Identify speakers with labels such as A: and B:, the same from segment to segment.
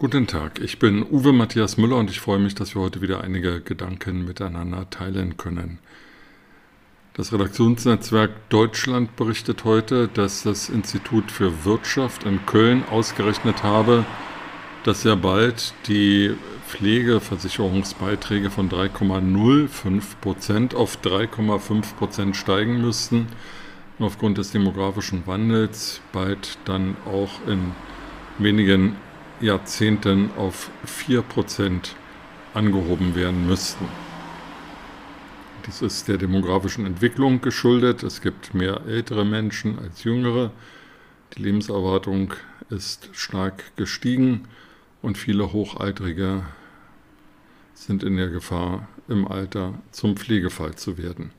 A: Guten Tag, ich bin Uwe Matthias Müller und ich freue mich, dass wir heute wieder einige Gedanken miteinander teilen können. Das Redaktionsnetzwerk Deutschland berichtet heute, dass das Institut für Wirtschaft in Köln ausgerechnet habe, dass sehr bald die Pflegeversicherungsbeiträge von 3,05 Prozent auf 3,5 Prozent steigen müssten und aufgrund des demografischen Wandels bald dann auch in wenigen Jahrzehnten auf 4% angehoben werden müssten. Dies ist der demografischen Entwicklung geschuldet. Es gibt mehr ältere Menschen als jüngere. Die Lebenserwartung ist stark gestiegen und viele Hochaltrige sind in der Gefahr, im Alter zum Pflegefall zu werden.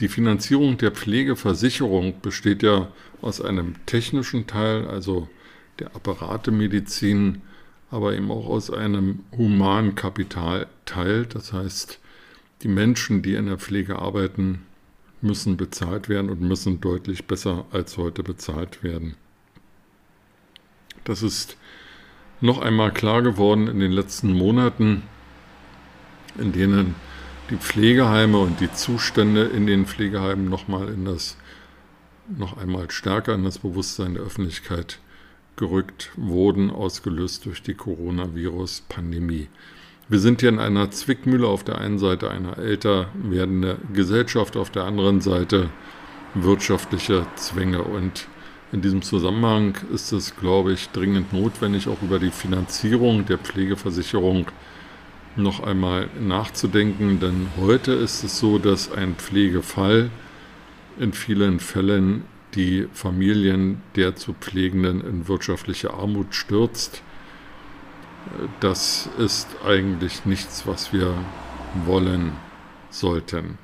A: Die Finanzierung der Pflegeversicherung besteht ja aus einem technischen Teil, also der Apparatemedizin, aber eben auch aus einem Humankapital teilt. Das heißt, die Menschen, die in der Pflege arbeiten, müssen bezahlt werden und müssen deutlich besser als heute bezahlt werden. Das ist noch einmal klar geworden in den letzten Monaten, in denen die Pflegeheime und die Zustände in den Pflegeheimen noch mal in das noch einmal stärker in das Bewusstsein der Öffentlichkeit gerückt wurden, ausgelöst durch die Coronavirus-Pandemie. Wir sind hier in einer Zwickmühle, auf der einen Seite eine älter werdende Gesellschaft, auf der anderen Seite wirtschaftliche Zwänge. Und in diesem Zusammenhang ist es, glaube ich, dringend notwendig, auch über die Finanzierung der Pflegeversicherung noch einmal nachzudenken. Denn heute ist es so, dass ein Pflegefall in vielen Fällen die Familien der zu Pflegenden in wirtschaftliche Armut stürzt. Das ist eigentlich nichts, was wir wollen sollten.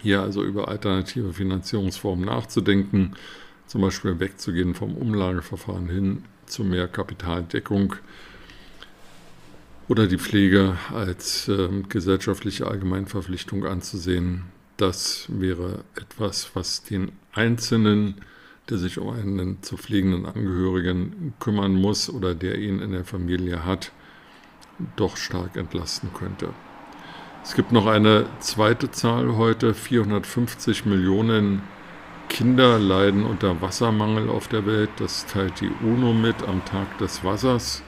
A: Hier also über alternative Finanzierungsformen nachzudenken, zum Beispiel wegzugehen vom Umlageverfahren hin zu mehr Kapitaldeckung oder die Pflege als äh, gesellschaftliche Allgemeinverpflichtung anzusehen, das wäre etwas, was den Einzelnen, der sich um einen zu pflegenden Angehörigen kümmern muss oder der ihn in der Familie hat, doch stark entlasten könnte. Es gibt noch eine zweite Zahl heute. 450 Millionen Kinder leiden unter Wassermangel auf der Welt. Das teilt die UNO mit am Tag des Wassers.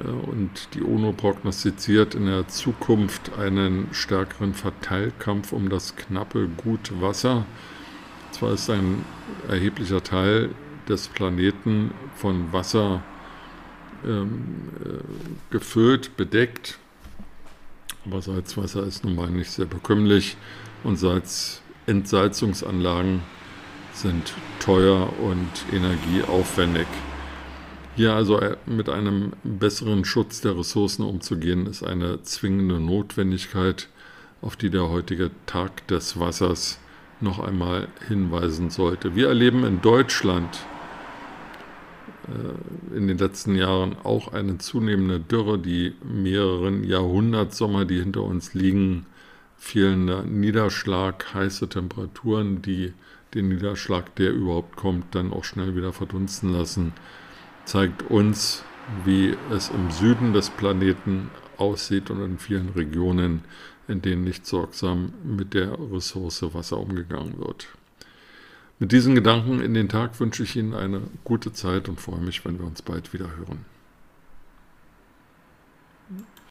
A: Äh, und die UNO prognostiziert in der Zukunft einen stärkeren Verteilkampf um das knappe Gut Wasser. Zwar ist ein erheblicher Teil des Planeten von Wasser ähm, äh, gefüllt, bedeckt, aber Salzwasser ist nun mal nicht sehr bekömmlich und Salz Entsalzungsanlagen sind teuer und energieaufwendig. Hier also äh, mit einem besseren Schutz der Ressourcen umzugehen, ist eine zwingende Notwendigkeit, auf die der heutige Tag des Wassers noch einmal hinweisen sollte. Wir erleben in Deutschland äh, in den letzten Jahren auch eine zunehmende Dürre, die mehreren Jahrhundertsommer, die hinter uns liegen, fehlender Niederschlag, heiße Temperaturen, die den Niederschlag, der überhaupt kommt, dann auch schnell wieder verdunsten lassen zeigt uns, wie es im Süden des Planeten aussieht und in vielen Regionen, in denen nicht sorgsam mit der Ressource Wasser umgegangen wird. Mit diesen Gedanken in den Tag wünsche ich Ihnen eine gute Zeit und freue mich, wenn wir uns bald wieder hören.